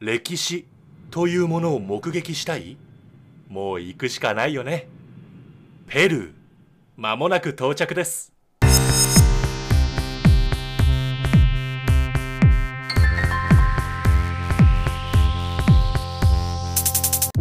歴史というものを目撃したい？もう行くしかないよね。ペルー、まもなく到着です。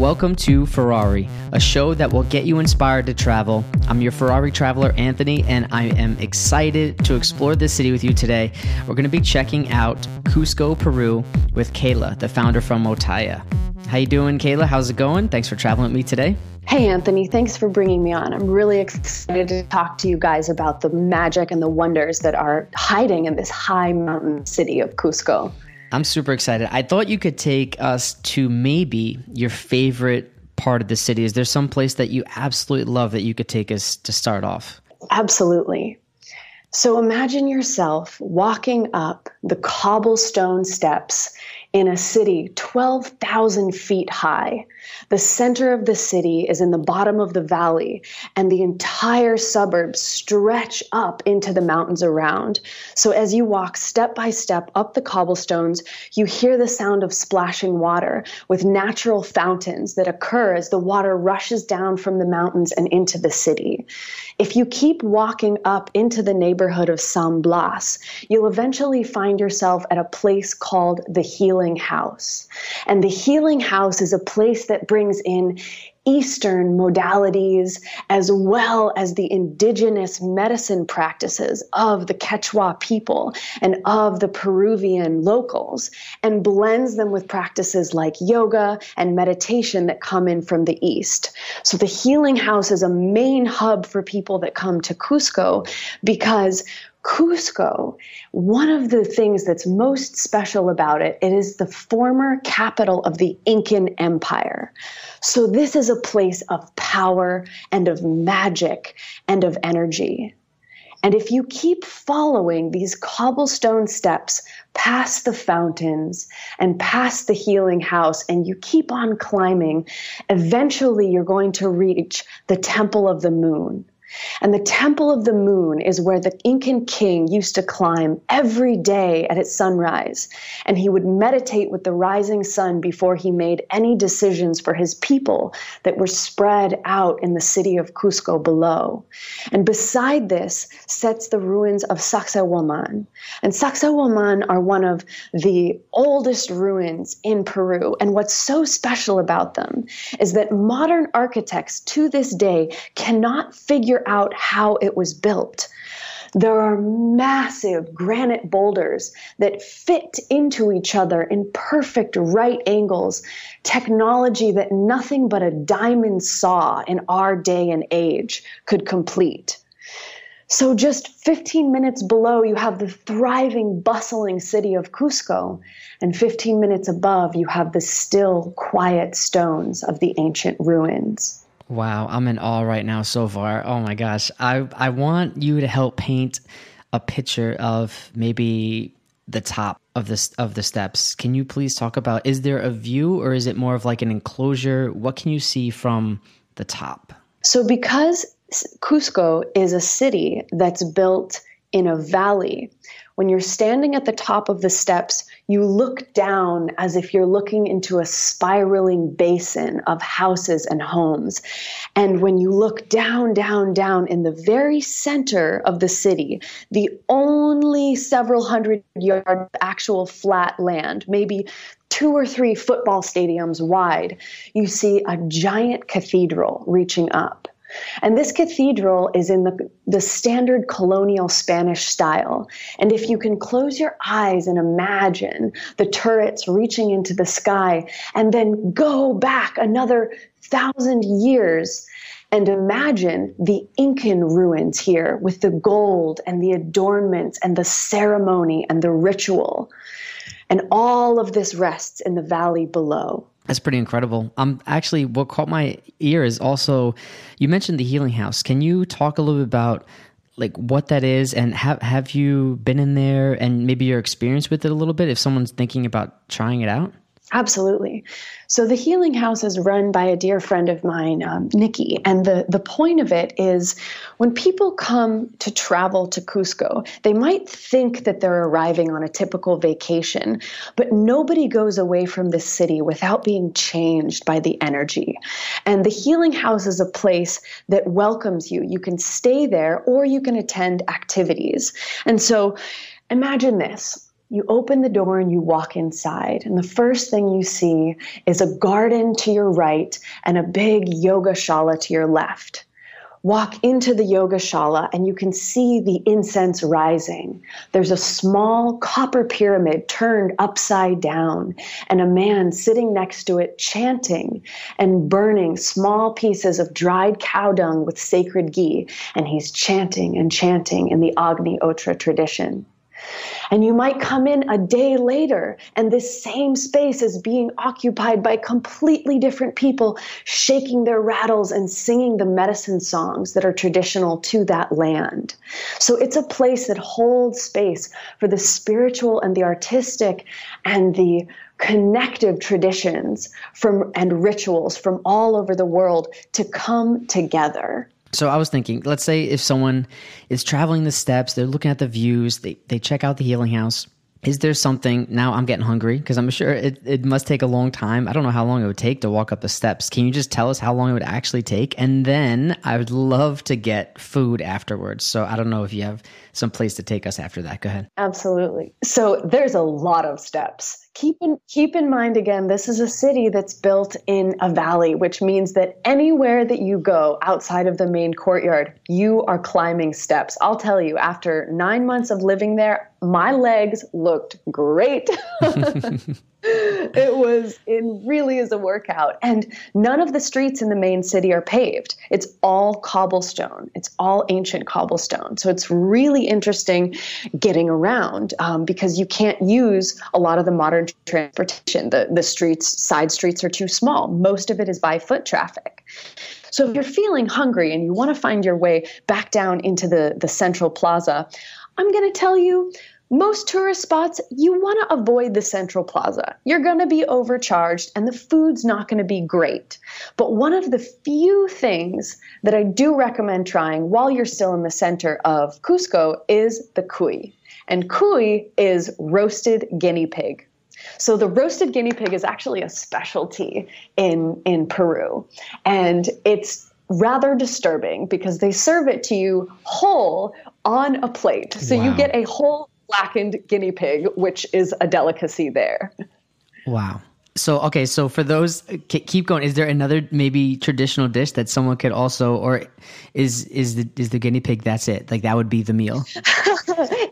Welcome to Furary, a show that will get you inspired to travel. I'm your Furary traveler, Anthony, and I am excited to explore this city with you today. We're going to be checking out Cusco, Peru with Kayla, the founder from Motaya. How you doing, Kayla? How's it going? Thanks for traveling with me today. Hey, Anthony, thanks for bringing me on. I'm really excited to talk to you guys about the magic and the wonders that are hiding in this high mountain city of Cusco. I'm super excited. I thought you could take us to maybe your favorite part of the city. Is there some place that you absolutely love that you could take us to start off? Absolutely. So imagine yourself walking up the cobblestone steps in a city 12,000 feet high. The center of the city is in the bottom of the valley, and the entire suburbs stretch up into the mountains around. So as you walk step by step up the cobblestones, you hear the sound of splashing water with natural fountains that occur as the water rushes down from the mountains and into the city. If you keep walking up into the neighborhood of San Blas, you'll eventually find yourself at a place called the Healing House. And the Healing House is a place that brings in Eastern modalities as well as the indigenous medicine practices of the Quechua people and of the Peruvian locals and blends them with practices like yoga and meditation that come in from the East. So the Healing House is a main hub for people that come to Cusco because Cusco, one of the things that's most special about it, it is the former capital of the Incan Empire. So this is a place of power and of magic and of energy. And if you keep following these cobblestone steps past the fountains and past the healing house, and you keep on climbing, eventually you're going to reach the Temple of the Moon. And the Temple of the Moon is where the Incan king used to climb every day at its sunrise. And he would meditate with the rising sun before he made any decisions for his people that were spread out in the city of Cusco below. And beside this sets the ruins of Sacsayhuaman. And Sacsayhuaman are one of the oldest ruins in Peru. And what's so special about them is that modern architects to this day cannot figure figure out how it was built. There are massive granite boulders that fit into each other in perfect right angles, technology that nothing but a diamond saw in our day and age could complete. So, just 15 minutes below, you have the thriving, bustling city of Cusco, and 15 minutes above, you have the still, quiet stones of the ancient ruins. Wow, I'm in awe right now so far. Oh my gosh. I I want you to help paint a picture of maybe the top of this of the steps. Can you please talk about is there a view or is it more of like an enclosure? What can you see from the top? So because Cusco is a city that's built in a valley, when you're standing at the top of the steps, you look down as if you're looking into a spiraling basin of houses and homes. And when you look down, down, down in the very center of the city, the only several hundred yard actual flat land, maybe two or three football stadiums wide, you see a giant cathedral reaching up. And this cathedral is in the, the standard colonial Spanish style. And if you can close your eyes and imagine the turrets reaching into the sky and then go back another thousand years and imagine the Incan ruins here with the gold and the adornments and the ceremony and the ritual. And all of this rests in the valley below. That's pretty incredible. Um, actually, what caught my ear is also you mentioned the Healing House. Can you talk a little bit about like what that is and have have you been in there and maybe your experience with it a little bit if someone's thinking about trying it out? Absolutely. So the healing house is run by a dear friend of mine, um, Nikki, and the the point of it is when people come to travel to Cusco, they might think that they're arriving on a typical vacation, but nobody goes away from this city without being changed by the energy. And the healing house is a place that welcomes you. You can stay there or you can attend activities. And so imagine this you open the door and you walk inside, and the first thing you see is a garden to your right and a big yoga shala to your left. Walk into the yoga shala and you can see the incense rising. There's a small copper pyramid turned upside down, and a man sitting next to it chanting and burning small pieces of dried cow dung with sacred ghee. And he's chanting and chanting in the Agnihotra tradition. And you might come in a day later, and this same space is being occupied by completely different people shaking their rattles and singing the medicine songs that are traditional to that land. So it's a place that holds space for the spiritual and the artistic and the connective traditions from and rituals from all over the world to come together. So I was thinking, let's say if someone is traveling the steps, they're looking at the views, they, they check out the healing house. Is there something now I'm getting hungry because I'm sure it, it must take a long time. I don't know how long it would take to walk up the steps. Can you just tell us how long it would actually take? And then I would love to get food afterwards. So I don't know if you have some place to take us after that. Go ahead. Absolutely. So there's a lot of steps keep in keep in mind again this is a city that's built in a valley which means that anywhere that you go outside of the main courtyard you are climbing steps. I'll tell you after 9 months of living there my legs looked great it was it really is a workout. And none of the streets in the main city are paved. It's all cobblestone. It's all ancient cobblestone. So it's really interesting getting around um, because you can't use a lot of the modern transportation. The, the streets side streets are too small. Most of it is by foot traffic. So if you're feeling hungry and you want to find your way back down into the, the central plaza i'm going to tell you most tourist spots, you want to avoid the central plaza. You're going to be overcharged and the food's not going to be great. But one of the few things that I do recommend trying while you're still in the center of Cusco is the cuy. And cuy is roasted guinea pig. So the roasted guinea pig is actually a specialty in in Peru. And it's rather disturbing because they serve it to you whole on a plate. So wow. you get a whole blackened guinea pig, which is a delicacy there. Wow. So okay, so for those, keep going. Is there another maybe traditional dish that someone could also, or is is the is the guinea pig? That's it. Like that would be the meal.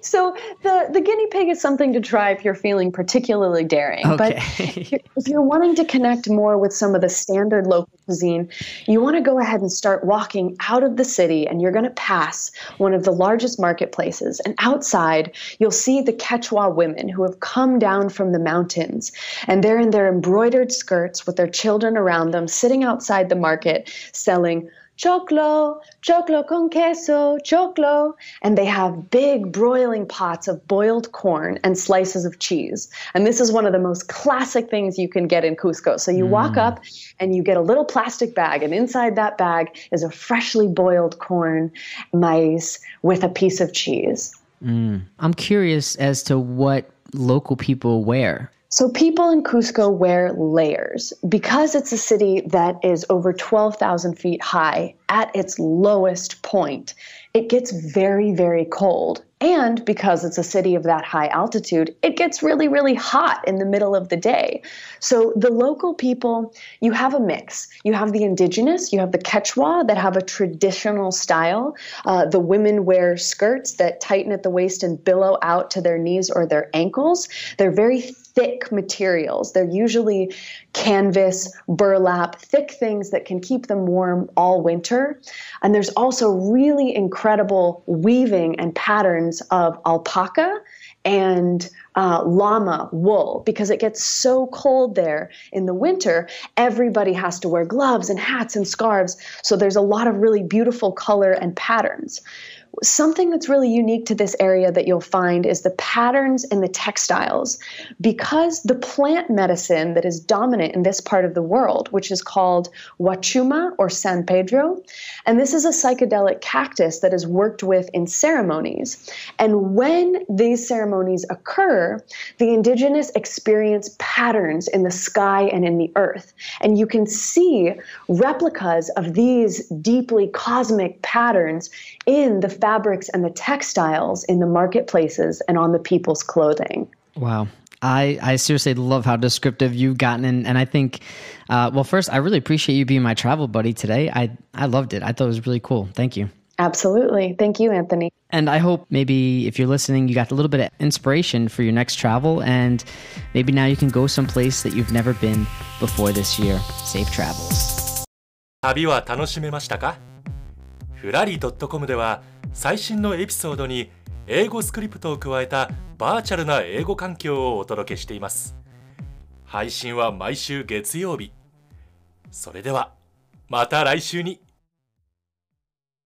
so the the guinea pig is something to try if you're feeling particularly daring. Okay. But if you're wanting to connect more with some of the standard local cuisine, you want to go ahead and start walking out of the city, and you're going to pass one of the largest marketplaces. And outside, you'll see the Quechua women who have come down from the mountains, and they're in their embroidered skirts with their children around them, sitting outside the market selling choclo, choclo con queso, choclo. And they have big broiling pots of boiled corn and slices of cheese. And this is one of the most classic things you can get in Cusco. So you mm. walk up and you get a little plastic bag, and inside that bag is a freshly boiled corn, maize with a piece of cheese. Mm. I'm curious as to what local people wear. So people in Cusco wear layers because it's a city that is over 12,000 feet high at its lowest point. It gets very, very cold. And because it's a city of that high altitude, it gets really, really hot in the middle of the day. So the local people, you have a mix. You have the indigenous, you have the Quechua that have a traditional style. Uh, the women wear skirts that tighten at the waist and billow out to their knees or their ankles. They're very thick materials. They're usually canvas, burlap, thick things that can keep them warm all winter. And there's also really incredible weaving and patterns of alpaca and uh, llama wool because it gets so cold there in the winter. Everybody has to wear gloves and hats and scarves. So there's a lot of really beautiful color and patterns. Something that's really unique to this area that you'll find is the patterns in the textiles. Because the plant medicine that is dominant in this part of the world, which is called Huachuma or San Pedro, and this is a psychedelic cactus that is worked with in ceremonies. And when these ceremonies occur, the indigenous experience patterns in the sky and in the earth. And you can see replicas of these deeply cosmic patterns in the fabrics and the textiles in the marketplaces and on the people's clothing. Wow. I, I seriously love how descriptive you've gotten. And, and I think, uh, well, first, I really appreciate you being my travel buddy today. I, I loved it. I thought it was really cool. Thank you. Absolutely. Thank you, Anthony. And I hope maybe if you're listening, you got a little bit of inspiration for your next travel. And maybe now you can go someplace that you've never been before this year. Safe travels. 旅は楽しめましたか ふらり .com では最新のエピソードに英語スクリプトを加えたバーチャルな英語環境をお届けしています。配信は毎週月曜日。それではまた来週に。